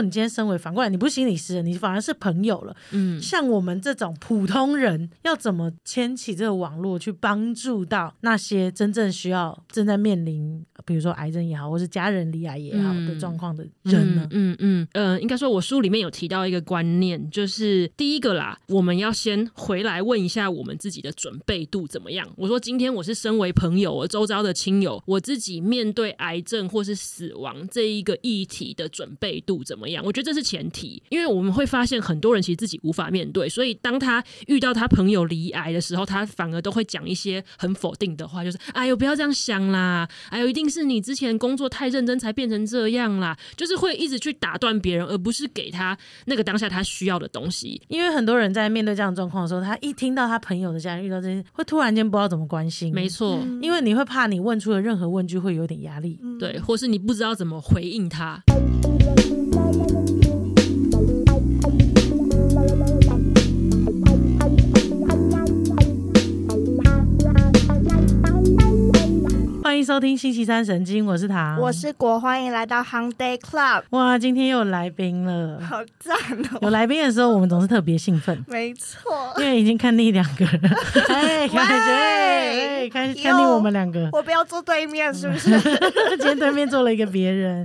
果你今天身为反过来，你不是心理师，你反而是朋友了。嗯，像我们这种普通人，要怎么牵起这个网络，去帮助到那些真正需要、正在面临，比如说癌症也好，或是家人离癌也好的状况的人呢？嗯嗯呃，应该说，我书里面有提到一个观念，就是第一个啦，我们要先回来问一下我们自己的准备度怎么样。我说，今天我是身为朋友，我周遭的亲友，我自己面对癌症或是死亡这一个议题的准备度怎么样？我觉得这是前提，因为我们会发现很多人其实自己无法面对，所以当他遇到他朋友离癌的时候，他反而都会讲一些很否定的话，就是“哎呦，不要这样想啦，哎呦，一定是你之前工作太认真才变成这样啦”，就是会一直去打断别人，而不是给他那个当下他需要的东西。因为很多人在面对这样的状况的时候，他一听到他朋友的家人遇到这些，会突然间不知道怎么关心。没错，因为你会怕你问出的任何问句会有点压力，对，或是你不知道怎么回应他。欢迎收听星期三神经，我是唐，我是国，欢迎来到 Hung Day Club。哇，今天又有来宾了，好赞哦！有来宾的时候，我们总是特别兴奋，没错，因为已经看腻两个人，哎，感觉哎，看看腻我们两个，我不要坐对面，是不是？今天对面坐了一个别人。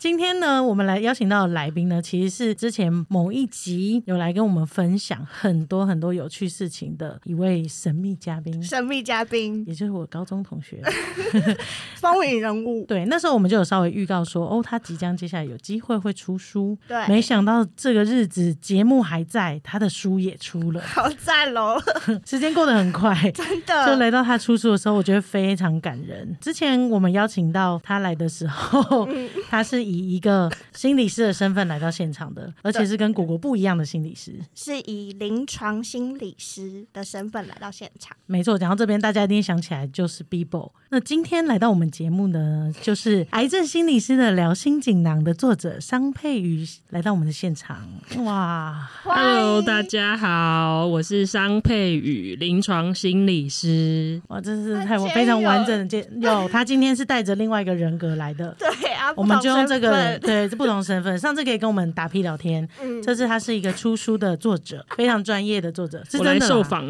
今天呢，我们来邀请到的来宾呢，其实是之前某一集有来跟我们分享很多很多有趣事情的一位神秘嘉宾。神秘嘉宾，也就是我高中同学，风云人物。对，那时候我们就有稍微预告说，哦，他即将接下来有机会会出书。对，没想到这个日子节目还在，他的书也出了，好赞喽！时间过得很快，真的。就来到他出书的时候，我觉得非常感人。之前我们邀请到他来的时候，他是。以一个心理师的身份来到现场的，而且是跟果果不一样的心理师，是以临床心理师的身份来到现场。没错，讲到这边，大家一定想起来就是 Bibo。那今天来到我们节目呢，就是癌症心理师的聊心锦囊的作者商佩瑜来到我们的现场。哇，Hello，大家好，我是商佩瑜，临床心理师。哇，真是太我非常完整的介有，他今天是带着另外一个人格来的。对啊，我们就用这。个对，是不同身份。上次可以跟我们打屁聊天，这次他是一个出书的作者，非常专业的作者。是真的受访，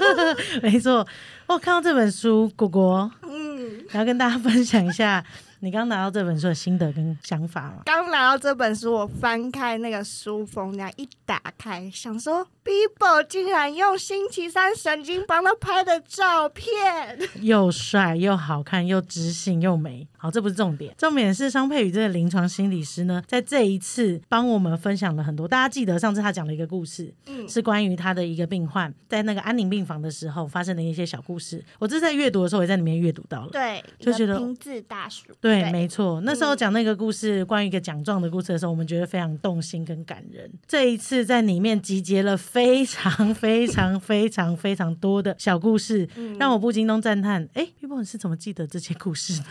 没错。我看到这本书，果果，嗯，然后跟大家分享一下。你刚拿到这本书的心得跟想法吗？刚拿到这本书，我翻开那个书封，那样一打开，想说，Bibo 竟然用星期三神经帮他拍的照片，又帅又好看又知性又美。好，这不是重点，重点是商佩宇这个临床心理师呢，在这一次帮我们分享了很多。大家记得上次他讲了一个故事，嗯，是关于他的一个病患在那个安宁病房的时候发生的一些小故事。我这是在阅读的时候也在里面阅读到了，对，就觉得拼字大叔，对。对，没错。那时候讲那个故事，关于一个奖状的故事的时候，我们觉得非常动心跟感人。这一次在里面集结了非常非常非常非常多的小故事，让我不禁都赞叹：哎，玉波你是怎么记得这些故事的？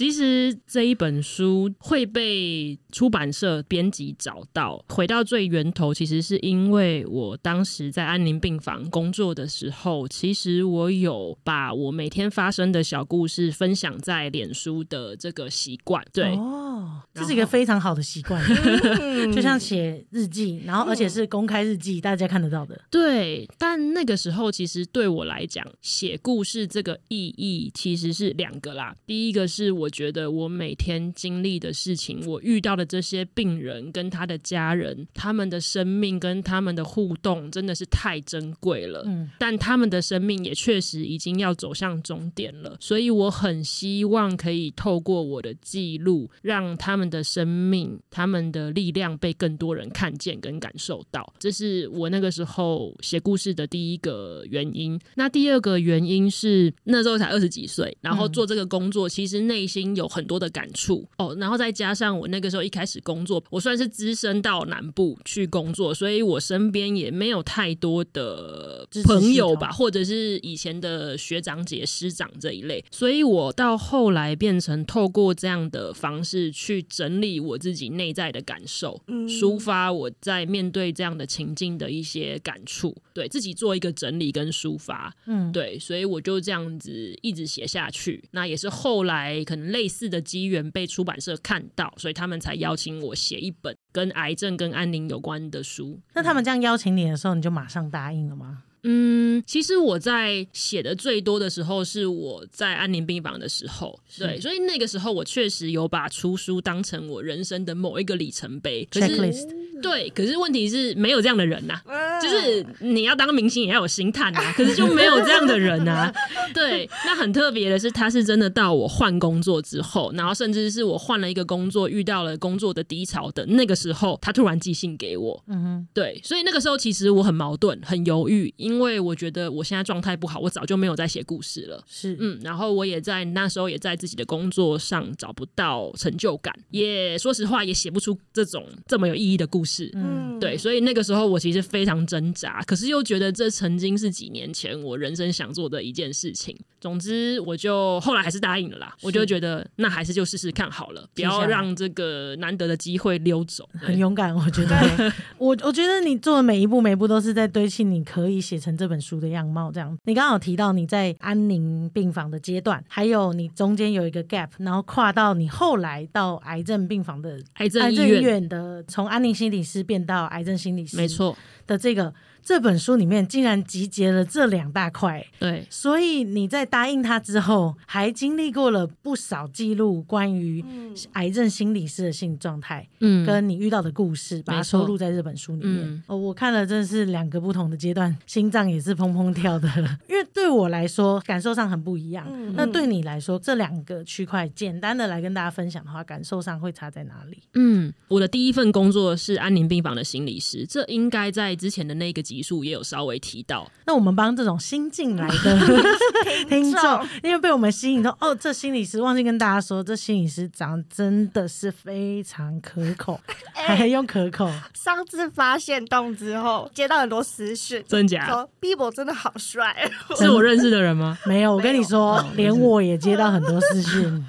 其实这一本书会被出版社编辑找到，回到最源头，其实是因为我当时在安宁病房工作的时候，其实我有把我每天发生的小故事分享在脸书的这。个习惯，对哦，这是一个非常好的习惯，就像写日记，然后而且是公开日记，大家看得到的。对，但那个时候其实对我来讲，写故事这个意义其实是两个啦。第一个是我觉得我每天经历的事情，我遇到的这些病人跟他的家人，他们的生命跟他们的互动真的是太珍贵了。嗯，但他们的生命也确实已经要走向终点了，所以我很希望可以透过。我的记录，让他们的生命、他们的力量被更多人看见跟感受到，这是我那个时候写故事的第一个原因。那第二个原因是那时候才二十几岁，然后做这个工作，其实内心有很多的感触哦。然后再加上我那个时候一开始工作，我算是资深到南部去工作，所以我身边也没有太多的朋友吧，或者是以前的学长姐、师长这一类，所以我到后来变成透。过这样的方式去整理我自己内在的感受，抒发我在面对这样的情境的一些感触，对自己做一个整理跟抒发，嗯，对，所以我就这样子一直写下去。那也是后来可能类似的机缘被出版社看到，所以他们才邀请我写一本跟癌症跟安宁有关的书。那他们这样邀请你的时候，你就马上答应了吗？嗯，其实我在写的最多的时候是我在安宁病房的时候，对，所以那个时候我确实有把出书当成我人生的某一个里程碑。可是，对，可是问题是没有这样的人呐，就是你要当明星也要有心态啊，可是就没有这样的人呐。对，那很特别的是，他是真的到我换工作之后，然后甚至是我换了一个工作，遇到了工作的低潮的那个时候，他突然寄信给我。嗯哼，对，所以那个时候其实我很矛盾，很犹豫。因为我觉得我现在状态不好，我早就没有在写故事了。是，嗯，然后我也在那时候也在自己的工作上找不到成就感，也说实话也写不出这种这么有意义的故事。嗯，对，所以那个时候我其实非常挣扎，可是又觉得这曾经是几年前我人生想做的一件事情。总之，我就后来还是答应了啦。我就觉得那还是就试试看好了，不要让这个难得的机会溜走。很勇敢，我觉得。我我觉得你做的每一步每一步都是在堆砌你可以写。成这本书的样貌，这样。你刚好提到你在安宁病房的阶段，还有你中间有一个 gap，然后跨到你后来到癌症病房的癌症医院的，从安宁心理师变到癌症心理师，没错的这个。这本书里面竟然集结了这两大块，对，所以你在答应他之后，还经历过了不少记录关于癌症心理师的心理状态，嗯，跟你遇到的故事，把它收录在这本书里面。哦，我看了，真的是两个不同的阶段，心脏也是砰砰跳的。因为对我来说，感受上很不一样。那对你来说，这两个区块，简单的来跟大家分享的话，感受上会差在哪里？嗯，我的第一份工作是安宁病房的心理师，这应该在之前的那个。集数也有稍微提到，那我们帮这种新进来的 听众，因为被我们吸引到，哦，这心理师忘记跟大家说，这心理师长真的是非常可口，还用可口。上次发现洞之后，接到很多私讯，真假？说 Bibo 真的好帅，是我认识的人吗？没有，我跟你说，连我也接到很多私讯，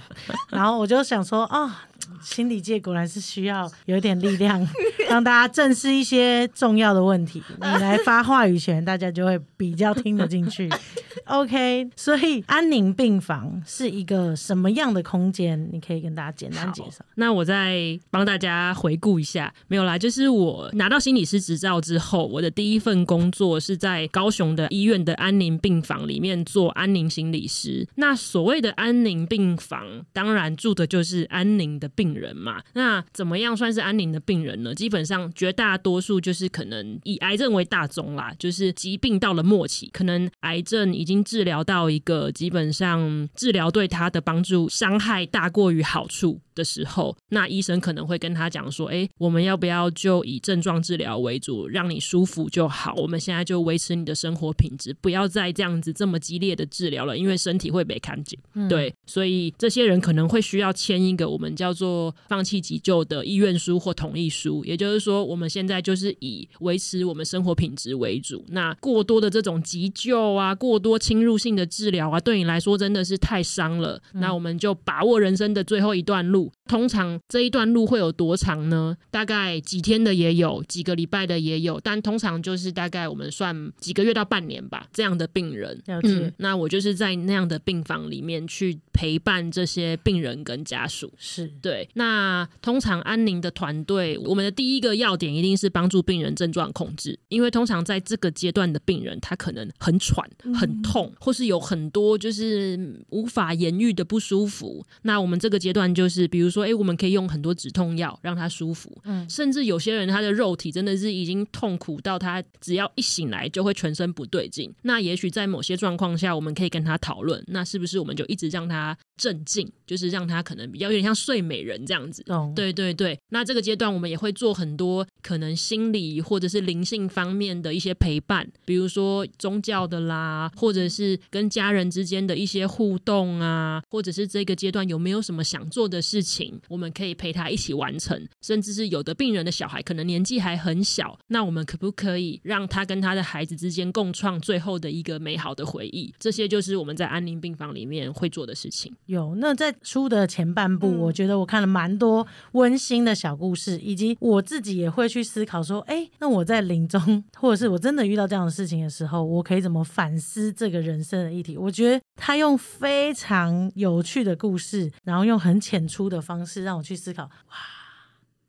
然后我就想说啊。心理界果然是需要有点力量，让大家正视一些重要的问题。你来发话语权，大家就会比较听得进去。OK，所以安宁病房是一个什么样的空间？你可以跟大家简单介绍。那我再帮大家回顾一下，没有啦，就是我拿到心理师执照之后，我的第一份工作是在高雄的医院的安宁病房里面做安宁心理师。那所谓的安宁病房，当然住的就是安宁的病。病人嘛，那怎么样算是安宁的病人呢？基本上绝大多数就是可能以癌症为大宗啦，就是疾病到了末期，可能癌症已经治疗到一个基本上治疗对他的帮助伤害大过于好处。的时候，那医生可能会跟他讲说：“哎，我们要不要就以症状治疗为主，让你舒服就好？我们现在就维持你的生活品质，不要再这样子这么激烈的治疗了，因为身体会被看紧。”对，所以这些人可能会需要签一个我们叫放弃急救的意愿书或同意书，也就是说，我们现在就是以维持我们生活品质为主。那过多的这种急救啊，过多侵入性的治疗啊，对你来说真的是太伤了。那我们就把握人生的最后一段路。通常这一段路会有多长呢？大概几天的也有，几个礼拜的也有，但通常就是大概我们算几个月到半年吧。这样的病人，嗯，那我就是在那样的病房里面去陪伴这些病人跟家属。是对。那通常安宁的团队，我们的第一个要点一定是帮助病人症状控制，因为通常在这个阶段的病人，他可能很喘、很痛，或是有很多就是无法言喻的不舒服。那我们这个阶段就是。比如说，哎，我们可以用很多止痛药让他舒服。嗯，甚至有些人他的肉体真的是已经痛苦到他只要一醒来就会全身不对劲。那也许在某些状况下，我们可以跟他讨论，那是不是我们就一直让他镇静，就是让他可能比较有点像睡美人这样子。哦，对对对。那这个阶段我们也会做很多可能心理或者是灵性方面的一些陪伴，比如说宗教的啦，或者是跟家人之间的一些互动啊，或者是这个阶段有没有什么想做的事。事情我们可以陪他一起完成，甚至是有的病人的小孩可能年纪还很小，那我们可不可以让他跟他的孩子之间共创最后的一个美好的回忆？这些就是我们在安宁病房里面会做的事情。有那在书的前半部，我觉得我看了蛮多温馨的小故事，以及我自己也会去思考说，哎，那我在临终或者是我真的遇到这样的事情的时候，我可以怎么反思这个人生的议题。我觉得他用非常有趣的故事，然后用很浅出的方式让我去思考。哇，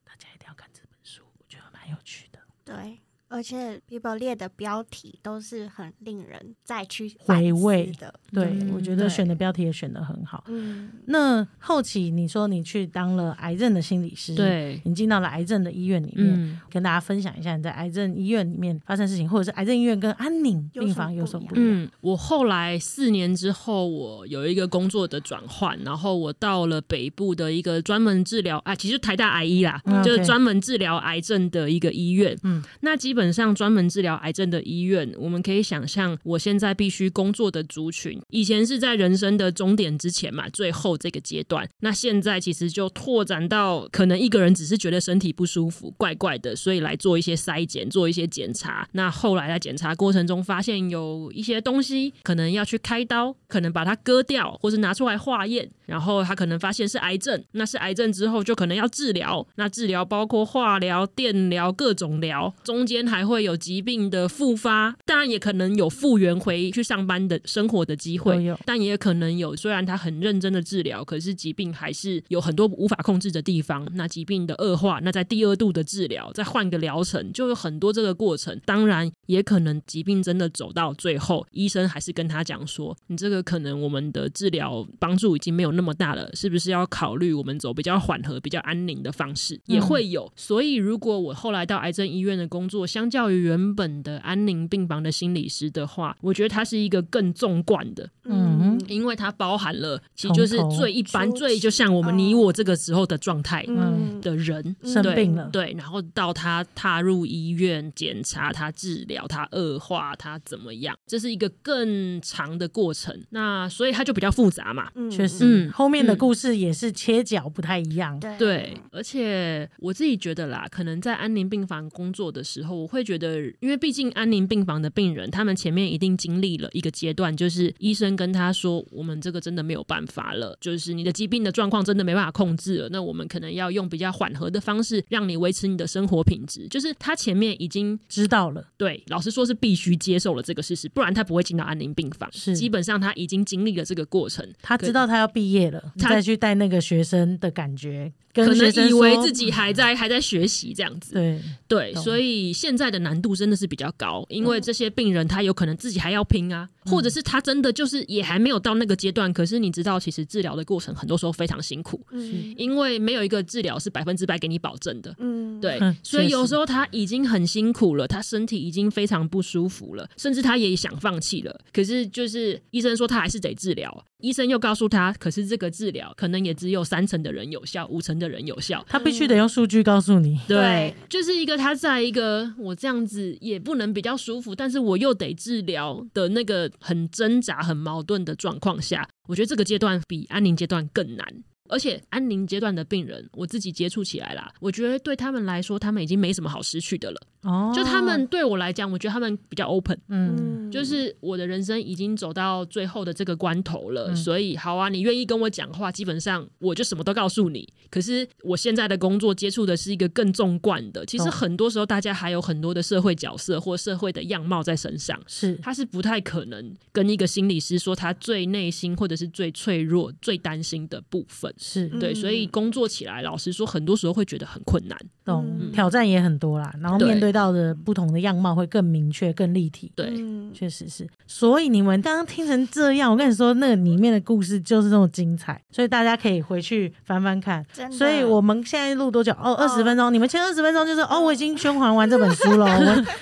大家一定要看这本书，我觉得蛮有趣的。对，而且 Bible 列的标题都是很令人再去回味的。对，嗯我觉得选的标题也选的很好。嗯，那后期你说你去当了癌症的心理师，，对，你进到了癌症的医院里面，嗯，跟大家分享一下你在癌症医院里面发生事情，或者是癌症医院跟安宁病房有什么不不一样？嗯，我后来四年之后，我有一个工作的转换，然后我到了北部的一个专门治疗，啊，其实台大癌医啦，嗯就是专门治疗癌症的一个医院。嗯，那基本上专门治疗癌症的医院，我们可以想象，我现在必须工作的族群，以前是在人生的终点之前嘛，最后这个阶段，那现在其实就拓展到可能一个人只是觉得身体不舒服，怪怪的，所以来做一些筛检，做一些检查。那后来在检查过程中发现有一些东西可能要去开刀，可能把它割掉，或是拿出来化验，然后他可能发现是癌症，那是癌症之后就可能要治疗，那治疗包括化疗、电疗各种疗，中间还会有疾病的复发，当然也可能有复原回去上班的生活的机会，但也可能有，虽然他很认真的治疗，可是疾病还是有很多无法控制的地方。那疾病的恶化，那在第二度的治疗，再换个疗程，就有很多这个过程。当然，也可能疾病真的走到最后，医生还是跟他讲说，你这个可能我们的治疗帮助已经没有那么大了，是不是要考虑我们走比较缓和、比较安宁的方式？也会有。所以，如果我后来到癌症医院的工作，相较于原本的安宁病房的心理师的话，我觉得他是一个更纵贯的。嗯因为它包含了，其实就是最一般、最就像我们你我这个时候的状态嗯的人。对生病了，对，然后到他踏入医院检查，他治疗，他恶化，他怎么样，这是一个更长的过程。那所以他就比较复杂嘛。嗯确实，嗯后面的嗯故事也是切角不太一样。对对，而且我自己觉得啦，可能在安宁病房工作的时候，我会觉得，因为毕竟安宁病房的病人，他们前面一定经历了一个阶段，就是医生跟他说，我们这个真的没有办法了，就是你的疾病的状况真的没办法控制了，那我们可能要用比较缓和的方式，让你维持你的生活品质。就是他前面已经知道了，对，老实说是必须接受了这个事实，不然他不会进到安宁病房。是基本上他已经经历了这个过程，他知道他要毕业了，他再去带那个学生的感觉，跟可能以为自己还在还在学习这样子。对，对，所以现在的难度真的是比较高，因为这些病人他有可能自己还要拼啊，或者是他真的就是也还没有到那个阶段。可是你知道，其实治疗的过程很多时候非常辛苦，嗯因为没有一个治疗是百分之百给你保证的。嗯，对嗯，所以有时候他已经很辛苦了，他身体已经非常不舒服了，甚至他也想放弃了。可是就是医生说他还是得治疗，医生又告诉他，可是这个治疗可能也只有三成的人有效，五成的人有效。他必须得用数据告诉你。对对，就是一个他在一个我这样子也不能比较舒服，但是我又得治疗的那个很挣扎、很矛盾的状况下，我觉得这个阶段比安宁阶段更难。而且安宁阶段的病人，我自己接触起来啦，我觉得对他们来说，他们已经没什么好失去的了。哦，就他们对我来讲，我觉得他们比较 open，嗯，就是我的人生已经走到最后的这个关头了，嗯所以好啊，你愿意跟我讲话，基本上我就什么都告诉你。可是我现在的工作接触的是一个更纵贯的，其实很多时候大家还有很多的社会角色或社会的样貌在身上。是他是不太可能跟一个心理师说他最内心或者是最脆弱、最担心的部分。是对，嗯所以工作起来，老实说，很多时候会觉得很困难。懂，嗯挑战也很多啦，然后面对到的不同的样貌会更明确、更立体。对，嗯确实是，所以你们刚刚听成这样，我跟你说，那个里面的故事就是这么精彩，所以大家可以回去翻翻看。所以我们现在录多久？哦，二十分钟。你们前二十分钟就是哦，我已经宣传完这本书了。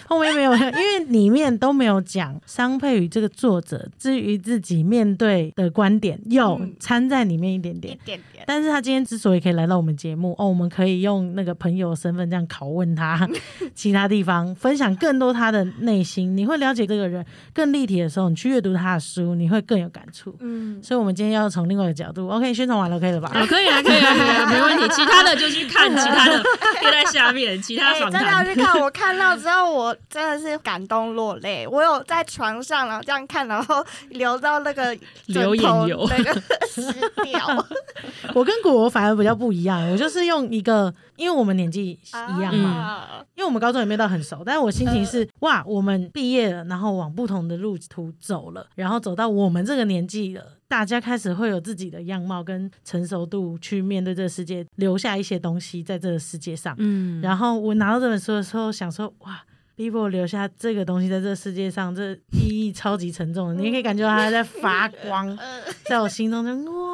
我后面没有，因为里面都没有讲商佩宇这个作者至于自己面对的观点，有嗯掺在里面一点一点。但是他今天之所以可以来到我们节目，哦，我们可以用那个朋友身份这样拷问他，其他地方分享更多他的内心，你会了解这个人更立体的时候，你去阅读他的书，你会更有感触。嗯，所以，我们今天要从另外一个角度，OK，宣传完了，OK 了吧？啊，可以啊，可以啊，可以啊，没问题。其他的就去看，其他的 就在下面，其他哎，访真的要。去看，我看到之后，我真的是感动落泪。我有在床上，然后这样看，然后流到那个流枕头眼油那个湿掉。我跟果果反而比较不一样，我就是用一个，因为我们年纪一样嘛，啊因为我们高中也没有到很熟，但是我心情是、哇，我们毕业了，然后往往不同的路途走了，然后走到我们这个年纪了，大家开始会有自己的样貌跟成熟度去面对这个世界，留下一些东西在这个世界上。嗯，然后我拿到这本书的时候，想说哇。Bibo 留下这个东西在这个世界上，这意义超级沉重的，你也可以感觉到它在发光，在我心中就汪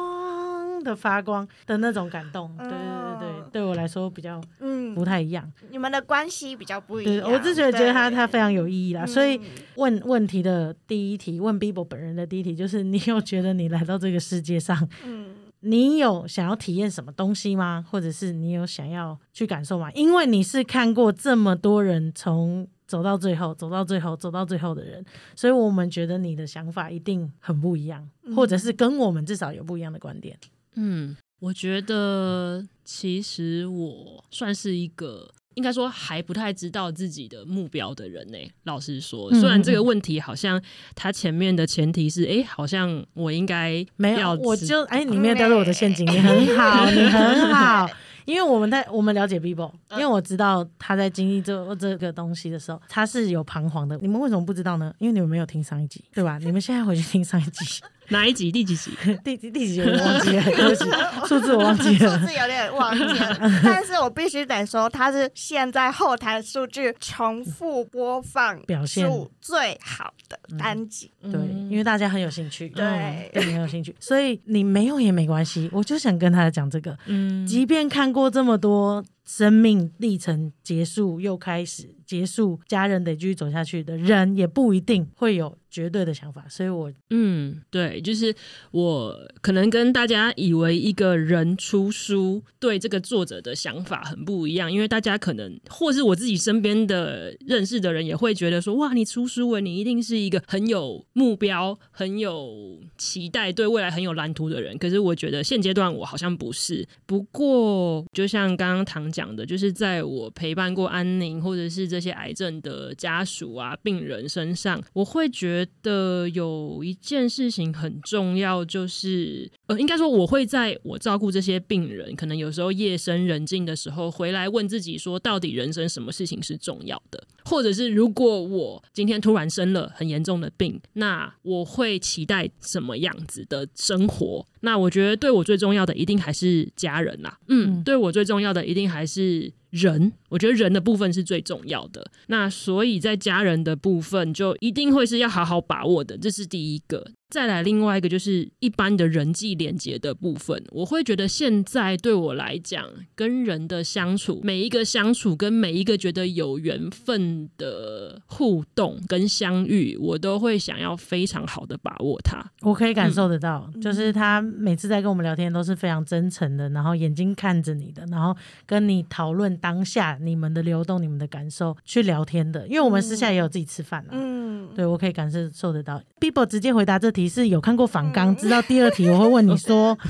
的发光的那种感动。对对对对，对我来说比较嗯，不太一样。你们的关系比较不一对，样。我自觉得觉得他他非常有意义啦。所以嗯问问题的第一题，问 Bibo 本人的第一题就是：你有觉得你来到这个世界上，嗯 你有想要体验什么东西吗？或者是你有想要去感受吗？因为你是看过这么多人从走到最后，走到最后，走到最后的人，所以我们觉得你的想法一定很不一样，或者是跟我们至少有不一样的观点。嗯，我觉得其实我算是一个。应该说还不太知道自己的目标的人呢、老实说，嗯虽然这个问题好像他前面的前提是，哎、好像我应该没有，我就哎，你没有掉入我的陷阱，你 很好，你很好。因为我们在我们了解 Bibo，因为我知道他在经历这这个东西的时候，他是有彷徨的。你们为什么不知道呢？因为你们没有听上一集，对吧？你们现在回去听上一集，哪一集第几集？第几第几集我忘记了，对不起，数字我忘记了数。字有点忘记了，但是我必须得说，它是现在后台数据重复播放表现数最好的单集。对，因为大家很有兴趣，对嗯对你很有兴趣，所以你没有也没关系。我就想跟大家讲这个，嗯即便看过这么多生命历程结束又开始，结束家人得继续走下去的人，也不一定会有绝对的想法。所以我嗯，对，就是我可能跟大家以为一个人出书对这个作者的想法很不一样，因为大家可能或是我自己身边的认识的人也会觉得说，哇，你出书了，你一定是一个很有目标、很有期待、对未来很有蓝图的人。可是我觉得现阶段我好像不是。不过，就像刚刚唐讲的，就是在我陪伴过安宁或者是这些癌症的家属啊、病人身上，我会觉得有一件事情很重要，就是呃，应该说我会在我照顾这些病人，可能有时候夜深人静的时候，回来问自己说，到底人生什么事情是重要的？或者是如果我今天突然生了很严重的病，那我会期待什么样子的生活？那我觉得对我最重要的一定还是家人啦，嗯，嗯对我最重要的一定还是人。我觉得人的部分是最重要的。那所以在家人的部分，就一定会是要好好把握的，这是第一个。再来另外一个就是一般的人际连接的部分，我会觉得现在对我来讲，跟人的相处，每一个相处跟每一个觉得有缘分的互动跟相遇，我都会想要非常好的把握它。我可以感受得到，就是他每次在跟我们聊天都是非常真诚的，然后眼睛看着你的，然后跟你讨论当下你们的流动、你们的感受去聊天的。因为我们私下也有自己吃饭啊，嗯，对我可以感受受得到。Bibo 直接回答这题是有看过反纲，知道第二题我会问你说。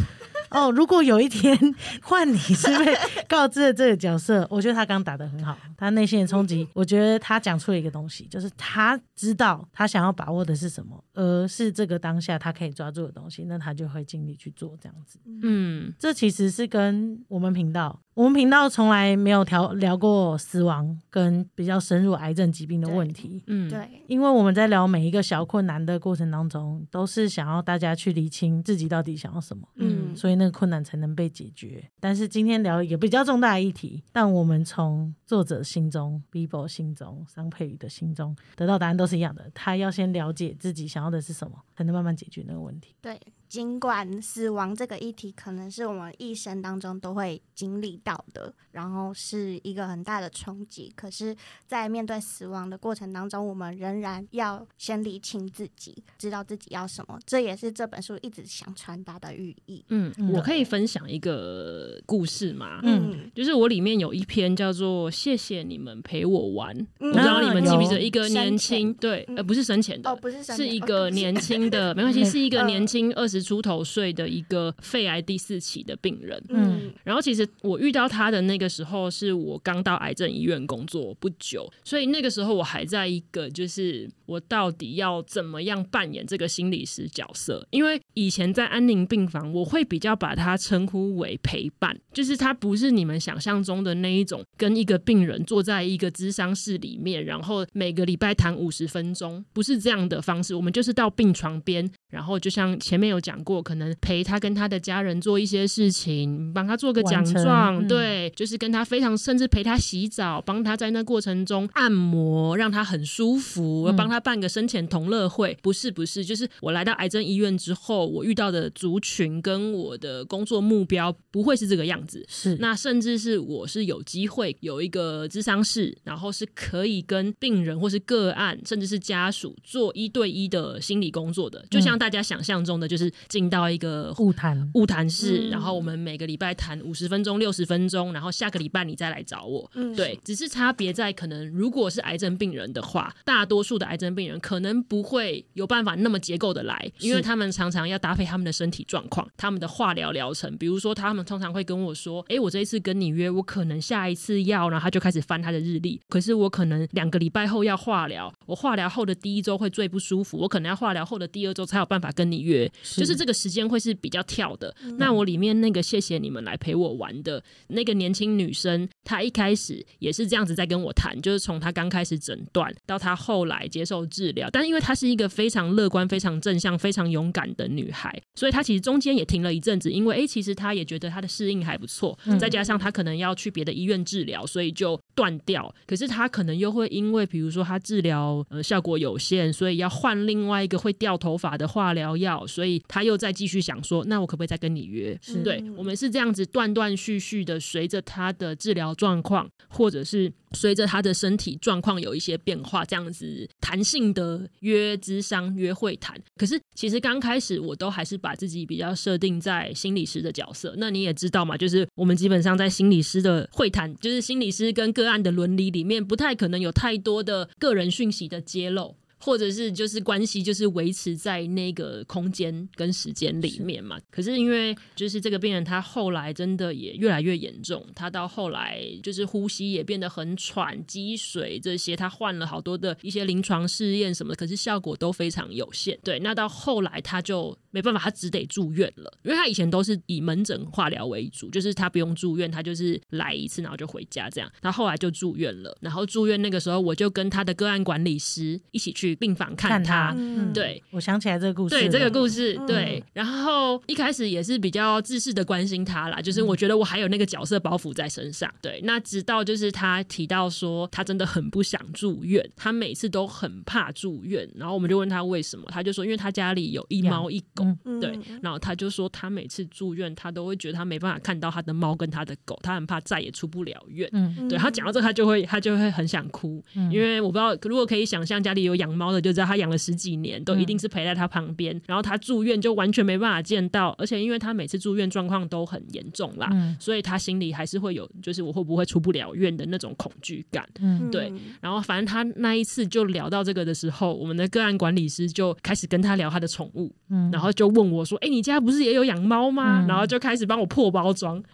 哦，如果有一天换你是被告知了这个角色，我觉得他刚打的很好，他内心的冲击，我觉得他讲出了一个东西，就是他知道他想要把握的是什么，而是这个当下他可以抓住的东西，那他就会尽力去做这样子。嗯这其实是跟我们频道，我们频道从来没有聊聊过死亡跟比较深入癌症疾病的问题。嗯，对，因为我们在聊每一个小困难的过程当中，都是想要大家去理清自己到底想要什么，嗯所以那个困难才能被解决。但是今天聊一个比较重大的议题，但我们从作者心中、Bibo 心中、桑佩宇的心中得到答案都是一样的。他要先了解自己想要的是什么，才能慢慢解决那个问题。对，尽管死亡这个议题可能是我们一生当中都会经历到的，然后是一个很大的冲击，可是，在面对死亡的过程当中，我们仍然要先理清自己，知道自己要什么，这也是这本书一直想传达的寓意。嗯，嗯。我可以分享一个故事吗？嗯。就是我里面有一篇叫做“谢谢你们陪我玩”，嗯。我不知道你们记不记得一个年轻对，嗯呃，不是生前的，哦，不是生是前。是一个年轻的，没关系，嗯是一个嗯。年轻二十出头岁的一个肺癌第四期的病人。嗯然后其实我遇到到他的那个时候，是我刚到癌症医院工作不久，所以那个时候我还在一个就是我到底要怎么样扮演这个心理师角色？因为以前在安宁病房，我会比较把它称呼为陪伴，就是他不是你们想象中的那一种，跟一个病人坐在一个咨商室里面，然后每个礼拜谈五十分钟，不是这样的方式。我们就是到病床边，然后就像前面有讲过，可能陪他跟他的家人做一些事情，帮他做个奖状，对，就是跟他非常，甚至陪他洗澡，帮他在那过程中按摩，让他很舒服，帮他办个生前同乐会。不是，不是，就是我来到癌症医院之后，我遇到的族群跟我的工作目标不会是这个样子。是，那甚至是我是有机会有一个智商室，然后是可以跟病人或是个案，甚至是家属做一对一的心理工作的，就像大家想象中的，就是进到一个物谈物谈室，然后我们每个礼拜谈五十分钟、六十分钟，然后下个礼拜你再来找我。嗯对，只是差别在可能，如果是癌症病人的话，大多数的癌症病人可能不会有办法那么结构的来，因为他们常常要搭配他们的身体状况、他们的化疗疗程。比如说，他们通常会跟我说：“哎，我这一次跟你约，我可能下一次要。”然后他就开始翻他的日历。可是我可能两个礼拜后要化疗，我化疗后的第一周会最不舒服，我可能要化疗后的第二周才有办法跟你约，就是这个时间会是比较跳的。那我里面那个谢谢你们来陪我玩的那个年轻女生，她一开始也是这样子在跟我谈，就是从她刚开始诊断到她后来接受治疗，但因为她是一个非常乐观、非常正向、非常勇敢的女孩，所以她其实中间也停了一阵子，因为哎，其实她也觉得她的适应还不错，再加上她可能要去别的医院治疗，所以就断掉。可是他可能又会因为比如说他治疗呃效果有限，所以要换另外一个会掉头发的化疗药，所以他又再继续想说，那我可不可以再跟你约？对我们是这样子断断续续的，随着他的治疗状况，或者是随着他的身体状况有一些变化，这样子弹性的约咨商、约会谈。可是其实刚开始我都还是把自己比较设定在心理师的角色。那你也知道嘛，就是我们基本上在心理师的会谈，就是心理师跟个案的伦理里面，不太可能有太多的个人讯息的揭露。或者是就是关系就是维持在那个空间跟时间里面嘛。可是因为就是这个病人他后来真的也越来越严重，他到后来就是呼吸也变得很喘、积水这些，他换了好多的一些临床试验什么的，可是效果都非常有限。对，那到后来他就没办法，他只得住院了，因为他以前都是以门诊化疗为主，就是他不用住院，他就是来一次然后就回家这样。他后来就住院了，然后住院那个时候我就跟他的个案管理师一起去。病房看他，对我想起来这个故事，对这个故事，对。然后一开始也是比较自私的关心他啦，就是我觉得我还有那个角色包袱在身上。对，那直到就是他提到说他真的很不想住院，他每次都很怕住院。然后我们就问他为什么，他就说因为他家里有一猫一狗，对。然后他就说他每次住院，他都会觉得他没办法看到他的猫跟他的狗，他很怕再也出不了院。嗯，对他讲到这，他就会他就会很想哭，因为我不知道如果可以想象家里有养。猫的就知道他养了十几年，都一定是陪在他旁边。然后他住院就完全没办法见到，而且因为他每次住院状况都很严重啦，所以他心里还是会有，就是我会不会出不了院的那种恐惧感。嗯，对。然后反正他那一次就聊到这个的时候，我们的个案管理师就开始跟他聊他的宠物，然后就问我说：“哎，你家不是也有养猫吗？”然后就开始帮我破包装，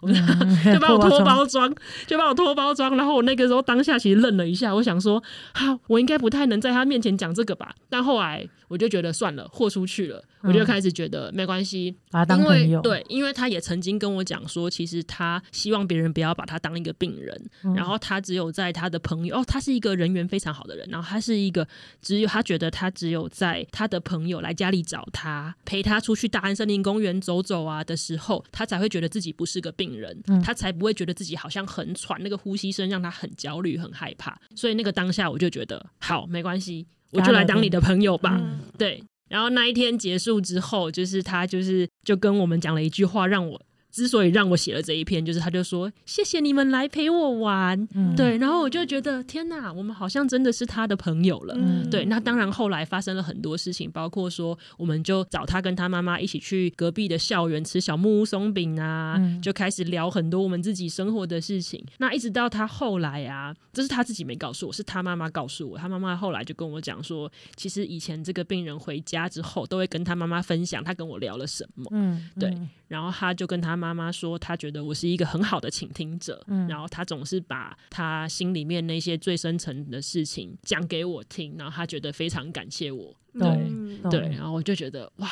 就帮我脱包装，就帮我脱包装。然后我那个时候当下其实愣了一下，我想说：“好，我应该不太能在他面前讲。”这个吧，但后来我就觉得算了，豁出去了，我就开始觉得没关系，把他当朋友。对，因为他也曾经跟我讲说，其实他希望别人不要把他当一个病人，然后他只有在他的朋友，哦，他是一个人缘非常好的人，然后他是一个只有他觉得他只有在他的朋友来家里找他，陪他出去大安森林公园走走啊的时候，他才会觉得自己不是个病人，他才不会觉得自己好像很喘，那个呼吸声让他很焦虑、很害怕。所以那个当下，我就觉得好，没关系。我就来当你的朋友吧，对。然后那一天结束之后，就是他就是就跟我们讲了一句话，让我。之所以让我写了这一篇，就是他就说谢谢你们来陪我玩，对，然后我就觉得天哪，我们好像真的是他的朋友了，对。那当然后来发生了很多事情，包括说我们就找他跟他妈妈一起去隔壁的校园吃小木屋松饼啊，就开始聊很多我们自己生活的事情。那一直到他后来啊，这是他自己没告诉我，是他妈妈告诉我，他妈妈后来就跟我讲说，其实以前这个病人回家之后都会跟他妈妈分享他跟我聊了什么，嗯，对。然后他就跟他妈妈说，他觉得我是一个很好的倾听者，然后他总是把他心里面那些最深层的事情讲给我听，然后他觉得非常感谢我，对对，然后我就觉得哇，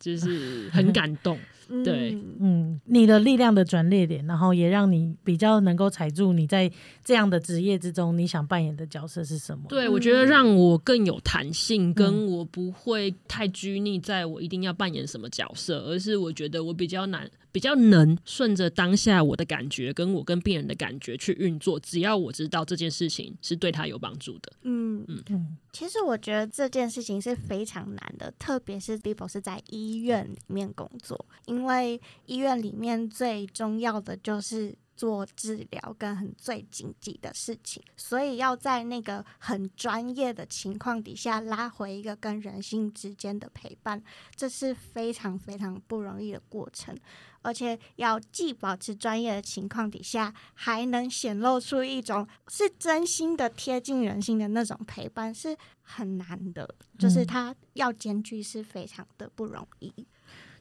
就是很感动，对。嗯。嗯，你的力量的转捩点，然后也让你比较能够踩住你在这样的职业之中，你想扮演的角色是什么？对，我觉得让我更有弹性，跟我不会太拘泥在我一定要扮演什么角色，而是我觉得我比较难，比较能顺着当下我的感觉，跟我跟病人的感觉去运作。只要我知道这件事情是对他有帮助的，嗯。嗯。其实我觉得这件事情是非常难的，特别是 Bibo 是在医院里面工作，因为医院里面最重要的就是做治疗跟很最紧急的事情，所以要在那个很专业的情况底下拉回一个跟人性之间的陪伴，这是非常非常不容易的过程。而且要既保持专业的情况底下，还能显露出一种是真心的贴近人心的那种陪伴，是很难的。就是嗯它要兼具是非常的不容易。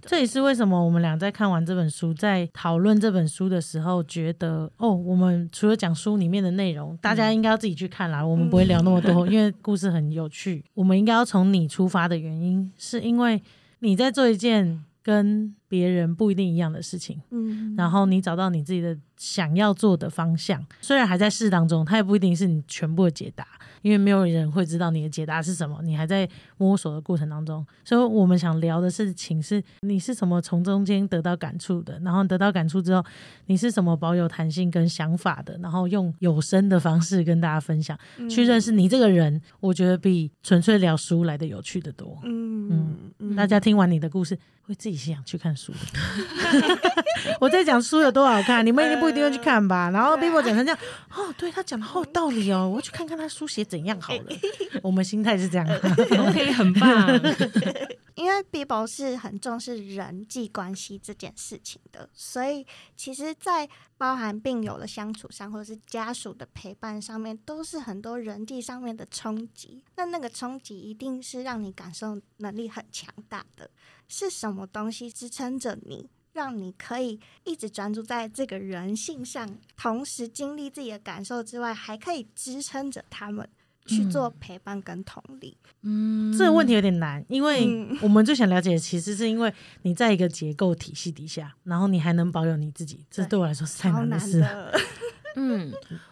这也是为什么我们俩在看完这本书，在讨论这本书的时候，觉得哦，我们除了讲书里面的内容，大家应该要自己去看啦。我们不会聊那么多，因为故事很有趣。我们应该要从你出发的原因，是因为你在做一件跟别人不一定一样的事情，嗯，然后你找到你自己的想要做的方向，虽然还在试当中，它也不一定是你全部的解答，因为没有人会知道你的解答是什么，你还在摸索的过程当中。所以我们想聊的事情是，你是怎么从中间得到感触的，然后得到感触之后，你是怎么保有弹性跟想法的，然后用有声的方式跟大家分享，去认识你这个人，我觉得比纯粹聊书来的有趣的多。嗯嗯嗯。大家听完你的故事，会自己想去看书。我在讲书有多好看，你们一定不一定会去看吧？然后 Bibo 讲成这样，哦，对他讲的好有道理哦，我去看看他书写怎样好了。我们心态是这样，OK，很棒。因为 Bibo 是很重视人际关系这件事情的，所以其实，在包含病友的相处上，或者是家属的陪伴上面，都是很多人际上面的冲击。那那个冲击一定是让你感受能力很强大的，是什么东西支撑着你？让你可以一直专注在这个人性上，同时经历自己的感受之外，还可以支撑着他们去做陪伴跟同理。嗯，这个问题有点难，因为嗯我们最想了解的其实是因为你在一个结构体系底下，然后你还能保有你自己，这对对我来说是太难难的事 嗯，